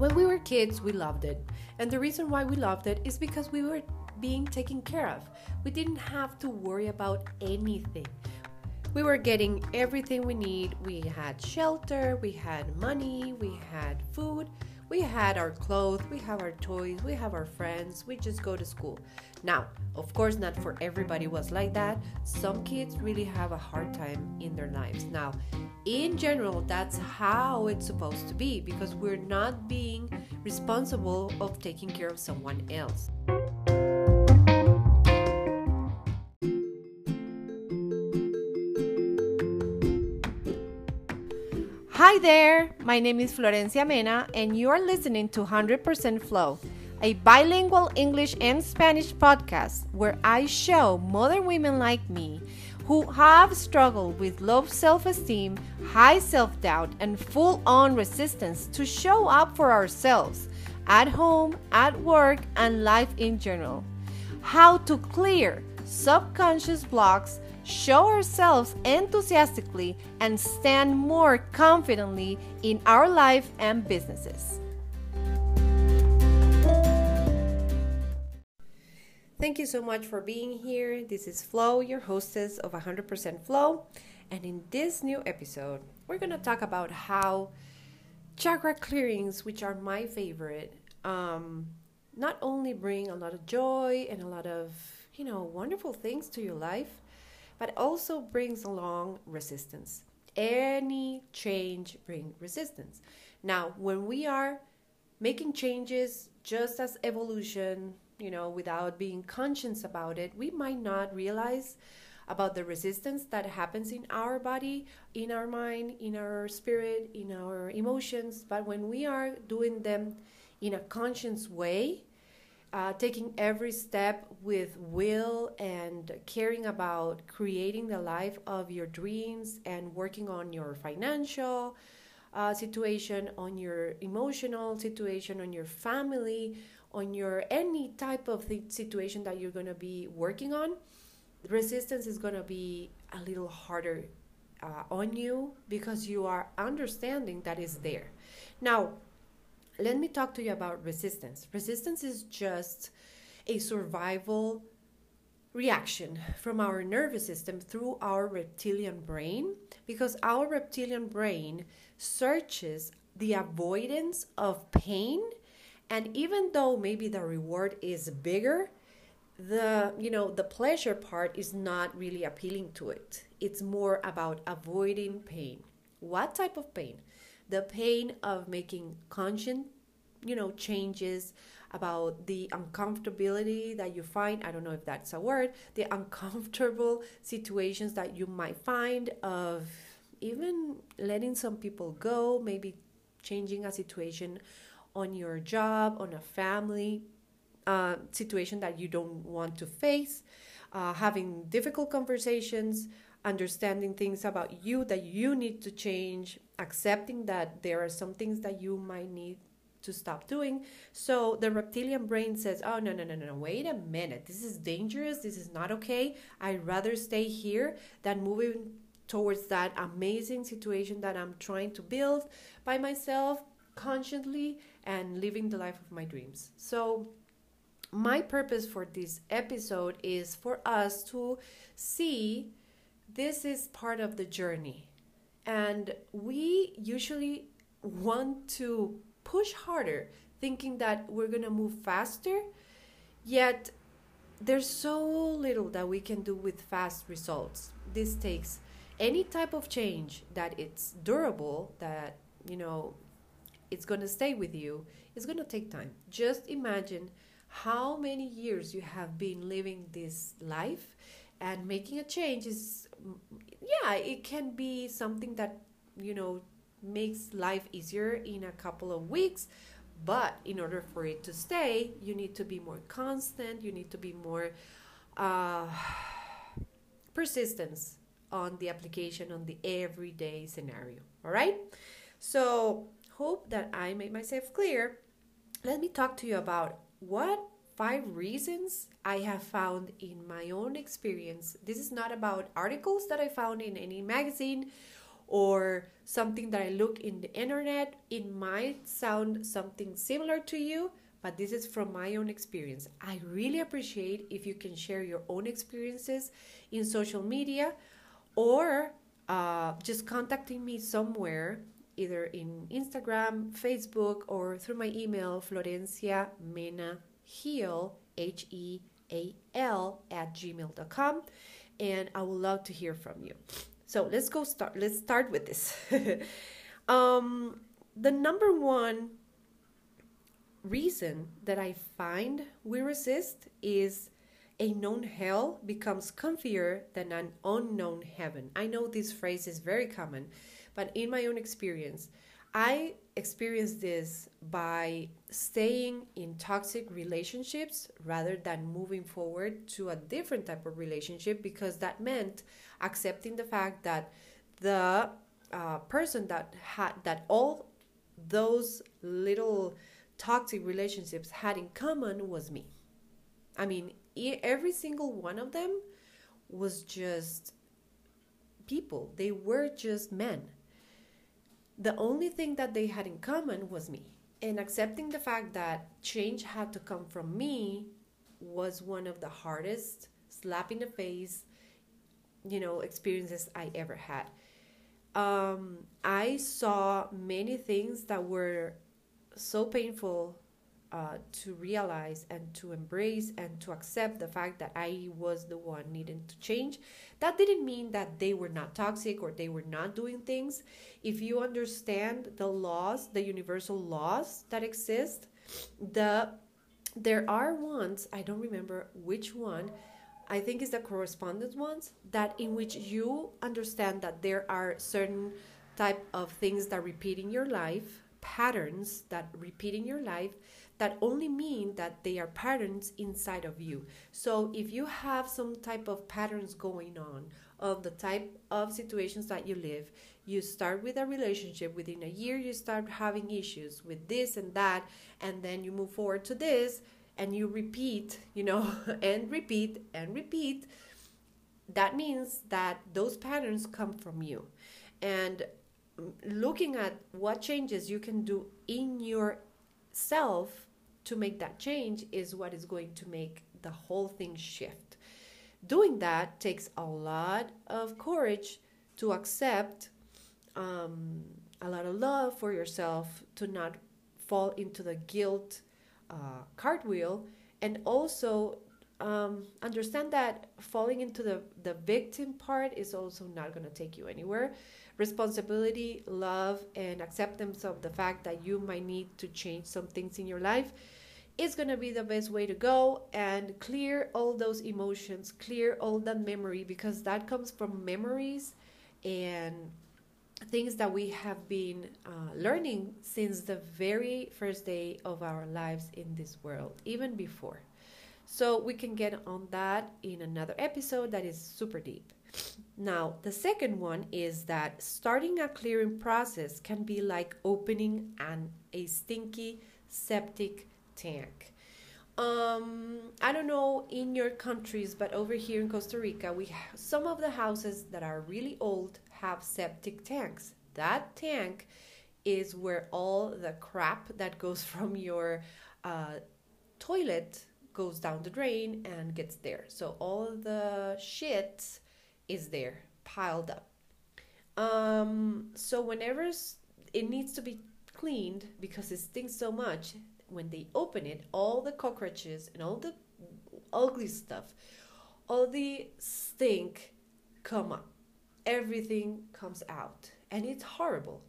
When we were kids, we loved it. And the reason why we loved it is because we were being taken care of. We didn't have to worry about anything. We were getting everything we need. We had shelter, we had money, we had food, we had our clothes, we have our toys, we have our friends, we just go to school. Now, of course, not for everybody was like that. Some kids really have a hard time in their lives. Now, in general, that's how it's supposed to be because we're not being responsible of taking care of someone else. Hi there, my name is Florencia Mena, and you are listening to 100% Flow a bilingual English and Spanish podcast where I show modern women like me who have struggled with low self esteem, high self doubt, and full on resistance to show up for ourselves at home, at work, and life in general. How to clear subconscious blocks, show ourselves enthusiastically, and stand more confidently in our life and businesses. Thank you so much for being here. This is Flo, your hostess of 100% Flow. And in this new episode, we're going to talk about how chakra clearings, which are my favorite, um, not only bring a lot of joy and a lot of, you know, wonderful things to your life, but also brings along resistance. Any change brings resistance. Now, when we are making changes just as evolution you know, without being conscious about it, we might not realize about the resistance that happens in our body, in our mind, in our spirit, in our emotions. But when we are doing them in a conscious way, uh, taking every step with will and caring about creating the life of your dreams and working on your financial uh, situation, on your emotional situation, on your family, on your any type of situation that you're going to be working on resistance is going to be a little harder uh, on you because you are understanding that is there. Now let me talk to you about resistance. Resistance is just a survival reaction from our nervous system through our reptilian brain because our reptilian brain searches the avoidance of pain and even though maybe the reward is bigger the you know the pleasure part is not really appealing to it. It's more about avoiding pain. What type of pain the pain of making conscious you know changes about the uncomfortability that you find i don't know if that's a word the uncomfortable situations that you might find of even letting some people go maybe changing a situation on your job, on a family uh, situation that you don't want to face, uh, having difficult conversations, understanding things about you that you need to change, accepting that there are some things that you might need to stop doing. So the reptilian brain says, Oh, no, no, no, no, wait a minute. This is dangerous. This is not okay. I'd rather stay here than moving towards that amazing situation that I'm trying to build by myself consciously and living the life of my dreams. So, my purpose for this episode is for us to see this is part of the journey. And we usually want to push harder, thinking that we're going to move faster, yet there's so little that we can do with fast results. This takes any type of change that it's durable, that, you know, it's going to stay with you, it's going to take time. Just imagine how many years you have been living this life and making a change is yeah it can be something that you know makes life easier in a couple of weeks. But in order for it to stay you need to be more constant. You need to be more uh, persistence on the application on the everyday scenario. All right? So hope that I made myself clear, let me talk to you about what five reasons I have found in my own experience. This is not about articles that I found in any magazine or something that I look in the internet, it might sound something similar to you, but this is from my own experience. I really appreciate if you can share your own experiences in social media or uh, just contacting me somewhere, either in Instagram, Facebook, or through my email, Florencia Mena Heal, H E A L, at gmail.com. And I would love to hear from you. So let's go start. Let's start with this. um, the number one reason that I find we resist is a known hell becomes comfier than an unknown heaven. I know this phrase is very common, but in my own experience, I experienced this by staying in toxic relationships rather than moving forward to a different type of relationship because that meant accepting the fact that the uh, person that had that all those little toxic relationships had in common was me. I mean, every single one of them was just people, they were just men. The only thing that they had in common was me. And accepting the fact that change had to come from me was one of the hardest slap in the face, you know, experiences I ever had. Um, I saw many things that were so painful uh, to realize and to embrace and to accept the fact that I was the one needing to change. That didn't mean that they were not toxic or they were not doing things. If you understand the laws, the universal laws that exist, the there are ones I don't remember which one. I think is the correspondence ones that in which you understand that there are certain type of things that repeat in your life patterns that repeat in your life that only mean that they are patterns inside of you. So if you have some type of patterns going on of the type of situations that you live, you start with a relationship within a year you start having issues with this and that and then you move forward to this and you repeat, you know, and repeat and repeat. That means that those patterns come from you. And looking at what changes you can do in yourself to make that change is what is going to make the whole thing shift. Doing that takes a lot of courage to accept um, a lot of love for yourself, to not fall into the guilt uh, cartwheel, and also um, understand that falling into the, the victim part is also not going to take you anywhere responsibility, love, and acceptance of the fact that you might need to change some things in your life is going to be the best way to go and clear all those emotions, clear all that memory because that comes from memories and things that we have been uh, learning since the very first day of our lives in this world, even before. So we can get on that in another episode that is super deep. Now, the second one is that starting a clearing process can be like opening an a stinky septic tank. Um, I don't know in your countries, but over here in Costa Rica, we have, some of the houses that are really old have septic tanks. That tank is where all the crap that goes from your uh, toilet goes down the drain and gets there. So all the shit is there piled up. Um, so whenever it needs to be cleaned because it stinks so much, when they open it, all the cockroaches and all the ugly stuff, all the stink come up. Everything comes out, and it's horrible.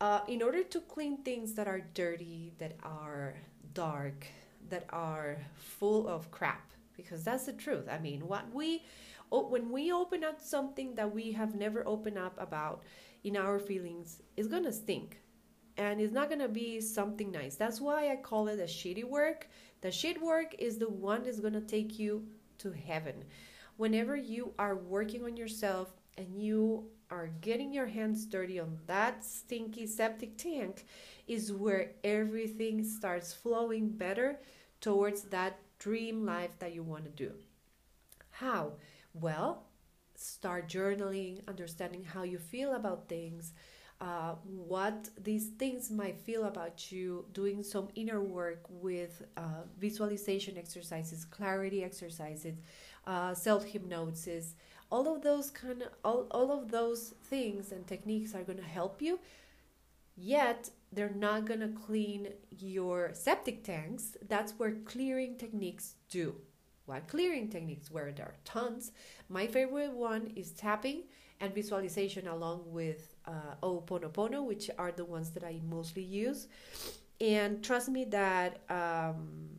Uh, in order to clean things that are dirty, that are dark, that are full of crap, because that's the truth. I mean, what we when we open up something that we have never opened up about in our feelings, it's gonna stink. And it's not gonna be something nice. That's why I call it a shitty work. The shit work is the one that's gonna take you to heaven. Whenever you are working on yourself and you are getting your hands dirty on that stinky septic tank, is where everything starts flowing better towards that dream life that you want to do. How? Well, start journaling, understanding how you feel about things, uh, what these things might feel about you, doing some inner work with uh, visualization exercises, clarity exercises, uh, self hypnosis. All of those kind of all, all of those things and techniques are going to help you. Yet they're not going to clean your septic tanks. That's where clearing techniques do. What clearing techniques? Where there are tons. My favorite one is tapping and visualization along with uh, Oponopono, which are the ones that I mostly use. And trust me that um,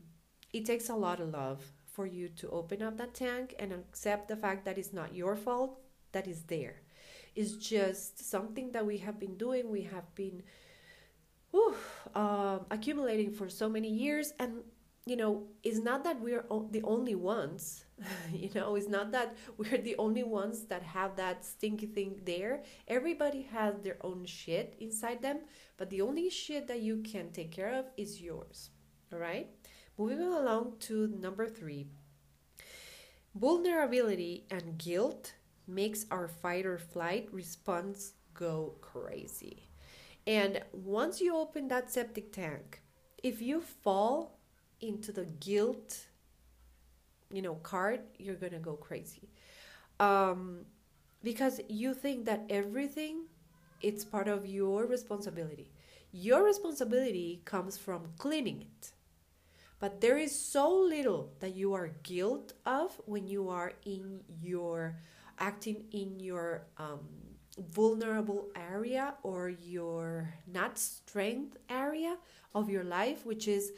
it takes a lot of love for you to open up that tank and accept the fact that it's not your fault, that is there. It's just something that we have been doing. We have been whew, um, accumulating for so many years, and you know, it's not that we're the only ones. you know, it's not that we're the only ones that have that stinky thing there. Everybody has their own shit inside them, but the only shit that you can take care of is yours. All right? Moving along to number three vulnerability and guilt makes our fight or flight response go crazy. And once you open that septic tank, if you fall into the guilt, you know, card, you're going to go crazy. Um, because you think that everything it's part of your responsibility. Your responsibility comes from cleaning it. But there is so little that you are guilt of when you are in your acting in your um, vulnerable area or your not strength area of your life, which is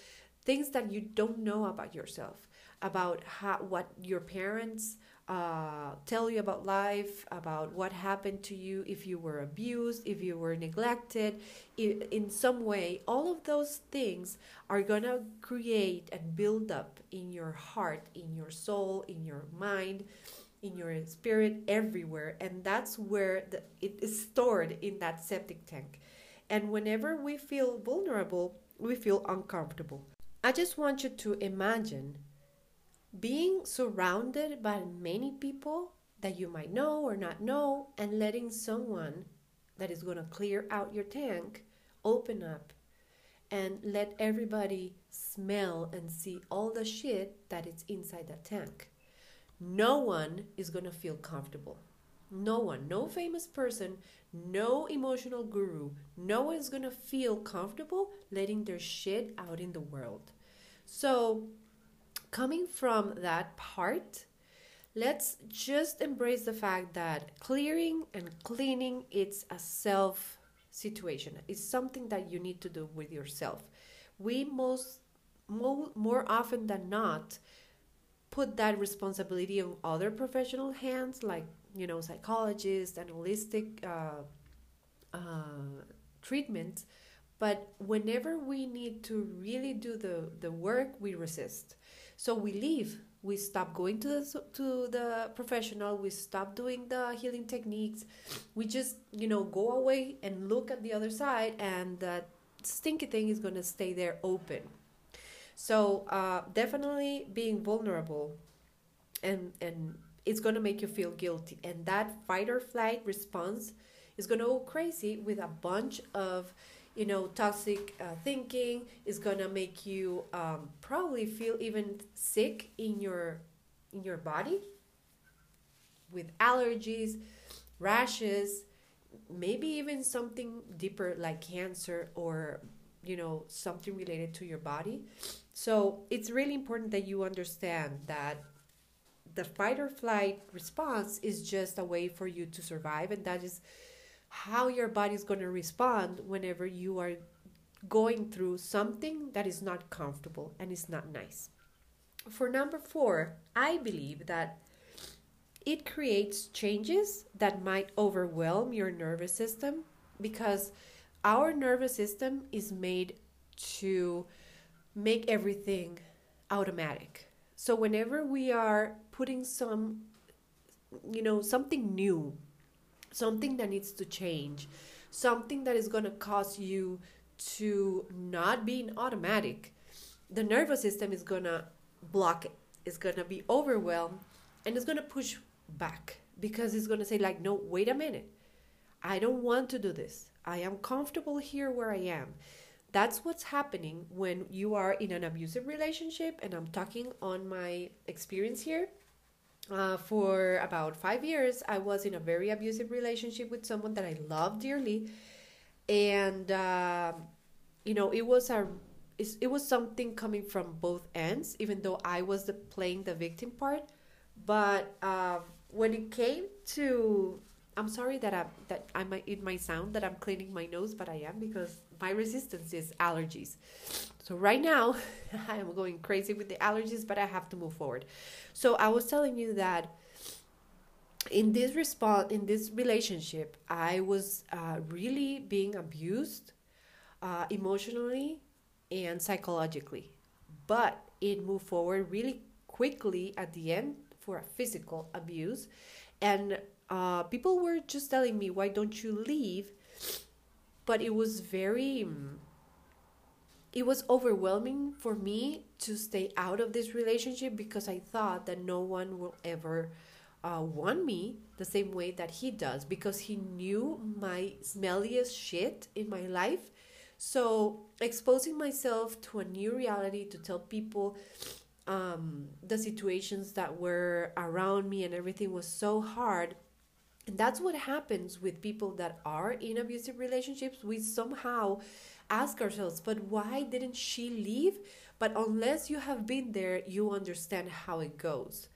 things that you don't know about yourself, about how what your parents uh, tell you about life, about what happened to you if you were abused, if you were neglected, in, some way. All of those things are going to create and build up in your heart, in your soul, in your mind, in your spirit, everywhere. And that's where the, it is stored in that septic tank. And whenever we feel vulnerable, we feel uncomfortable. I just want you to imagine being surrounded by many people that you might know or not know and letting someone that is going to clear out your tank open up and let everybody smell and see all the shit that is inside that tank. No one is going to feel comfortable. No one, no famous person, no emotional guru, no one's to feel comfortable letting their shit out in the world. So, coming from that part, let's just embrace the fact that clearing and cleaning it's a self situation. It's something that you need to do with yourself. We most more often than not put that responsibility on other professional hands like you know psychologists and holistic uh, uh, treatments but whenever we need to really do the, the work we resist so we leave. We stop going to the to the professional. We stop doing the healing techniques. We just you know go away and look at the other side, and that stinky thing is gonna stay there open. So uh, definitely being vulnerable, and and it's gonna make you feel guilty, and that fight or flight response is gonna go crazy with a bunch of you know toxic uh, thinking. Is gonna make you um, probably feel even sick in your in your body with allergies rashes maybe even something deeper like cancer or you know something related to your body. So it's really important that you understand that the fight or flight response is just a way for you to survive and that is how your body is going to respond whenever you are going through something that is not comfortable and is not nice. For number four, I believe that it creates changes that might overwhelm your nervous system because our nervous system is made to make everything automatic. So whenever we are putting some you know something new something that needs to change, something that is going to cause you to not be in automatic, the nervous system is going to block it. It's going to be overwhelmed and it's going to push back because it's going to say like no wait a minute. I don't want to do this. I am comfortable here where i am that's what's happening when you are in an abusive relationship and i'm talking on my experience here. Uh, for about five years i was in a very abusive relationship with someone that i love dearly. And uh, you know it was a it was something coming from both ends even though i was the, playing the victim part. But uh, when it came to i'm sorry that i that i might it might sound that i'm cleaning my nose but i am because my resistance is allergies. So right now i am going crazy with the allergies but i have to move forward. So i was telling you that in this response in this relationship i was uh, really being abused uh, emotionally and psychologically. But it moved forward really quickly at the end for a physical abuse. And uh, people were just telling me why don't you leave but it was very it was overwhelming for me to stay out of this relationship because i thought that no one will ever uh, want me the same way that he does because he knew my smelliest shit in my life. So, exposing myself to a new reality to tell people um, the situations that were around me and everything was so hard. And that's what happens with people that are in abusive relationships. We somehow ask ourselves, but why didn't she leave? But unless you have been there, you understand how it goes.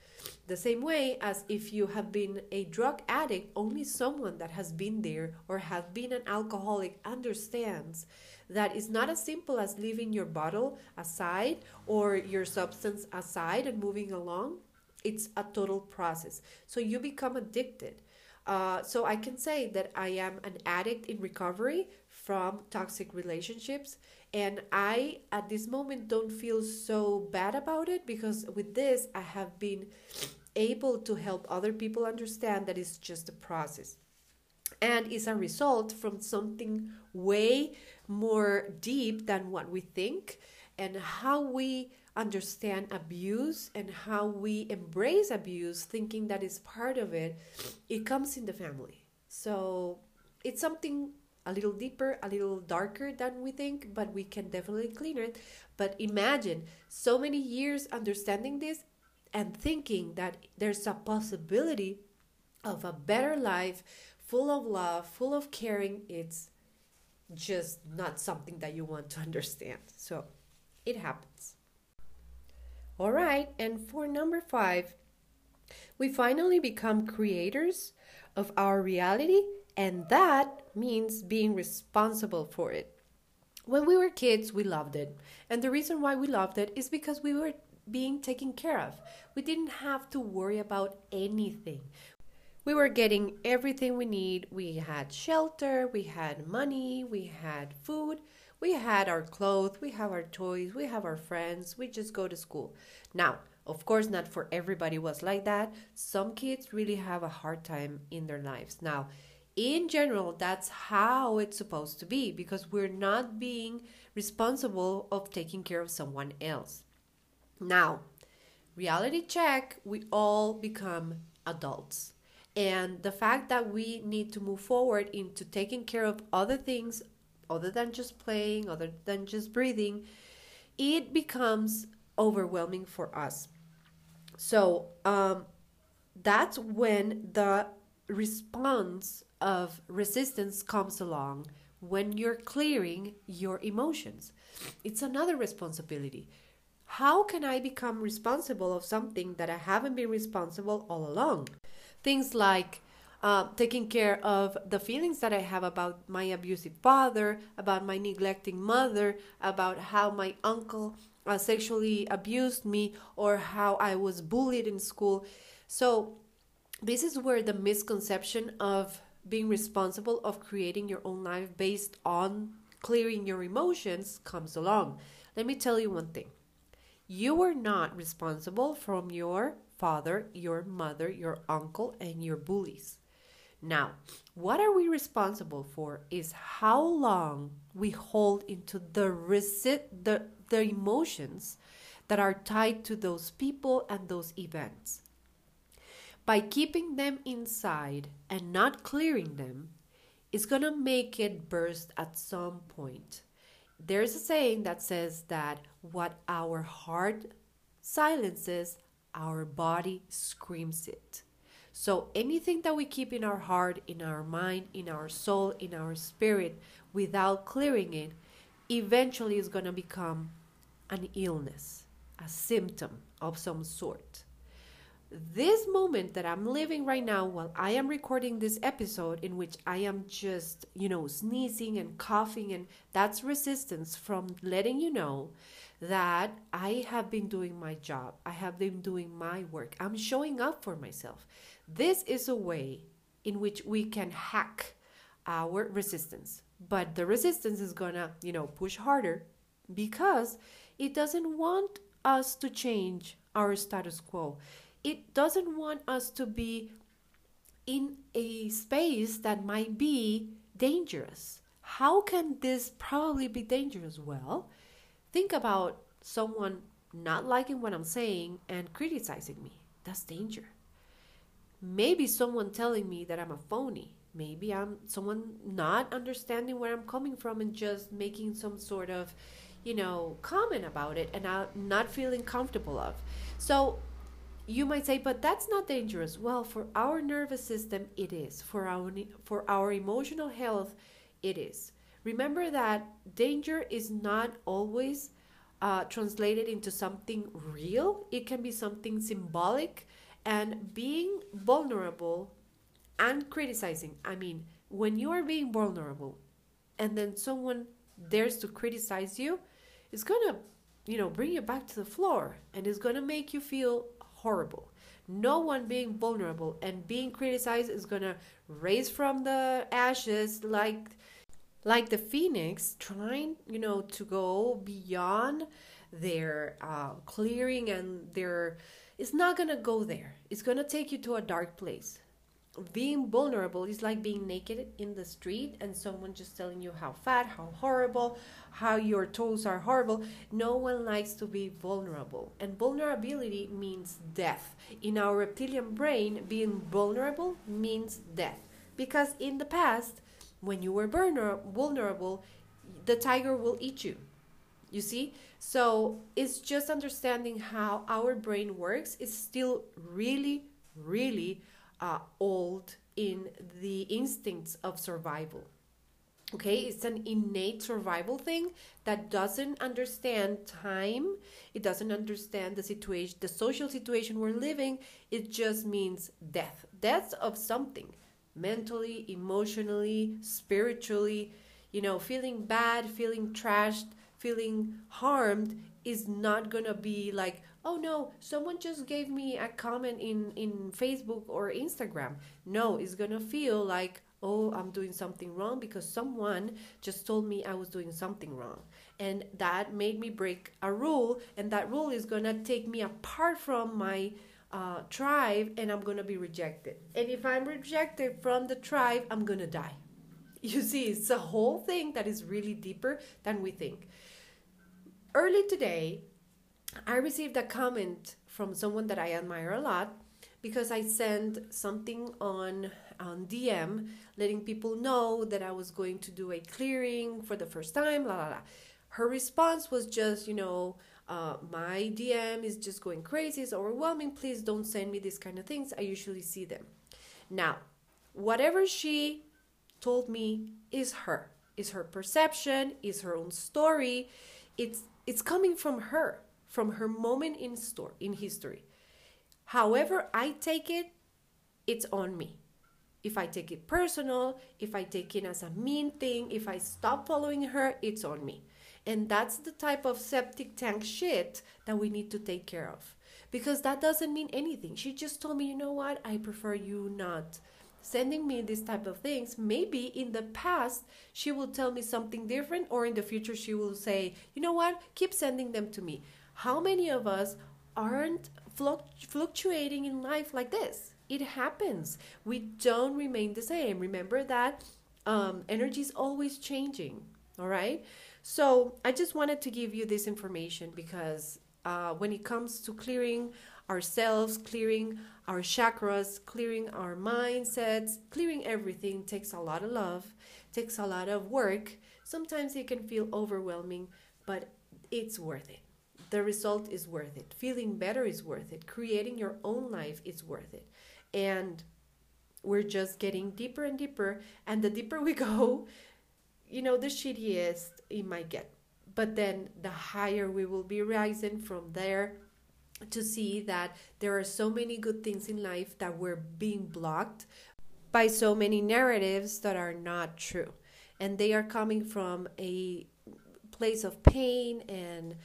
The same way as if you have been a drug addict, only someone that has been there or has been an alcoholic understands that it's not as simple as leaving your bottle aside or your substance aside and moving along. It's a total process. So you become addicted. Uh, so I can say that I am an addict in recovery from toxic relationships and i at this moment don't feel so bad about it because with this i have been able to help other people understand that it's just a process. And is a result from something way more deep than what we think and how we understand abuse and how we embrace abuse thinking that is part of it it comes in the family so it's something a little deeper, a little darker than we think, but we can definitely clean it. But imagine so many years understanding this and thinking that there's a possibility of a better life full of love, full of caring. It's just not something that you want to understand. So it happens. All right, and for number five, we finally become creators of our reality and that means being responsible for it. When we were kids, we loved it. And the reason why we loved it is because we were being taken care of. We didn't have to worry about anything. We were getting everything we need. We had shelter, we had money, we had food, we had our clothes, we have our toys, we have our friends. We just go to school. Now, of course, not for everybody was like that. Some kids really have a hard time in their lives. Now, in general that's how it's supposed to be because we're not being responsible of taking care of someone else now reality check we all become adults and the fact that we need to move forward into taking care of other things other than just playing other than just breathing it becomes overwhelming for us so um, that's when the response of resistance comes along when you're clearing your emotions. It's another responsibility. How can I become responsible of something that I haven't been responsible all along? Things like uh, taking care of the feelings that I have about my abusive father, about my neglecting mother, about how my uncle uh, sexually abused me, or how I was bullied in school. So, this is where the misconception of being responsible of creating your own life based on clearing your emotions comes along. Let me tell you one thing. You are not responsible from your father, your mother, your uncle, and your bullies. Now, what are we responsible for is how long we hold into the resi- the, the emotions that are tied to those people and those events. by keeping them inside and not clearing them going to make it burst at some point. There's a saying that says that what our heart silences, our body screams it. So anything that we keep in our heart, in our mind, in our soul, in our spirit, without clearing it, eventually is going to become an illness, a symptom of some sort this moment that I'm living right now while I am recording this episode, in which I am just, you know, sneezing and coughing, and that's resistance from letting you know that I have been doing my job. I have been doing my work. I'm showing up for myself. This is a way in which we can hack our resistance. But the resistance is gonna, you know, push harder because it doesn't want us to change our status quo it doesn't want us to be in a space that might be dangerous. How can this probably be dangerous? Well, think about someone not liking what I'm saying and criticizing me. That's danger. Maybe someone telling me that I'm a phony. Maybe I'm someone not understanding where I'm coming from and just making some sort of, you know, comment about it and I'm not feeling comfortable of. So you might say but that's not dangerous well for our nervous system it is for our for our emotional health it is remember that danger is not always uh, translated into something real it can be something symbolic and being vulnerable and criticizing i mean when you are being vulnerable and then someone dares to criticize you it's gonna you know bring you back to the floor and it's gonna make you feel horrible. No one being vulnerable and being criticized is gonna raise from the ashes like like the phoenix trying you know to go beyond their uh, clearing and their it's not gonna go there it's gonna take you to a dark place being vulnerable is like being naked in the street and someone just telling you how fat, how horrible, how your toes are horrible. No one likes to be vulnerable. And vulnerability means death. In our reptilian brain, being vulnerable means death. Because in the past, when you were vulnerable, the tiger will eat you. You see? So it's just understanding how our brain works. It's still really, really uh, old in the instincts of survival. Okay, it's an innate survival thing that doesn't understand time. It doesn't understand the situation, the social situation we're living. It just means death. Death of something mentally, emotionally, spiritually. You know, feeling bad, feeling trashed, feeling harmed is not gonna be like, oh no someone just gave me a comment in in facebook or instagram. No it's gonna feel like oh i'm doing something wrong because someone just told me i was doing something wrong. And that made me break a rule and that rule is gonna take me apart from my uh, tribe and i'm gonna be rejected. And if i'm rejected from the tribe i'm gonna die. You see it's a whole thing that is really deeper than we think early today I received a comment from someone that I admire a lot because I sent something on on DM letting people know that I was going to do a clearing for the first time, la la la. Her response was just, you know, uh, my DM is just going crazy, it's overwhelming. Please don't send me these kind of things. I usually see them. Now, whatever she told me is her, is her perception, is her own story. It's it's coming from her from her moment in store in history. However, I take it, it's on me. If I take it personal, if I take it as a mean thing, if I stop following her, it's on me. And that's the type of septic tank shit that we need to take care of. Because that doesn't mean anything. She just told me, you know what? I prefer you not sending me these type of things. Maybe in the past she will tell me something different, or in the future she will say, you know what? Keep sending them to me. How many of us aren't fluctuating in life like this? It happens. We don't remain the same. Remember that um, energy is always changing. All right. So I just wanted to give you this information because uh, when it comes to clearing ourselves, clearing our chakras, clearing our mindsets, clearing everything takes a lot of love, takes a lot of work. Sometimes it can feel overwhelming, but it's worth it. The result is worth it. Feeling better is worth it. Creating your own life is worth it. And we're just getting deeper and deeper. And the deeper we go, you know, the shittiest it might get. But then the higher we will be rising from there to see that there are so many good things in life that we're being blocked by so many narratives that are not true. And they are coming from a place of pain and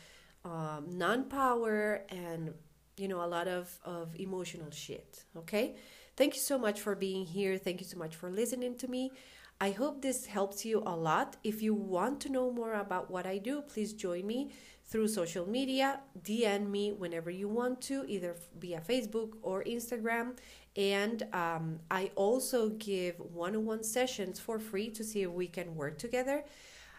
um, non power and, you know, a lot of, of emotional shit. Okay? Thank you so much for being here. Thank you so much for listening to me. I hope this helps you a lot. If you want to know more about what I do, please join me through social media. DM me whenever you want to, either via Facebook or Instagram. And um, I also give one on one sessions for free to see if we can work together.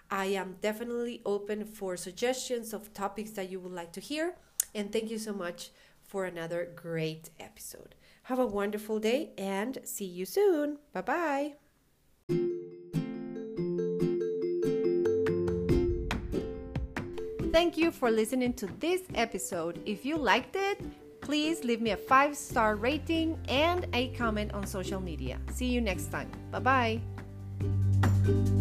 I am definitely open for suggestions of topics that you would like to hear. And thank you so much for another great episode. Have a wonderful day and see you soon. Bye bye. Thank you for listening to this episode. If you liked it, please leave me a five star rating and a comment on social media. See you next time. Bye bye.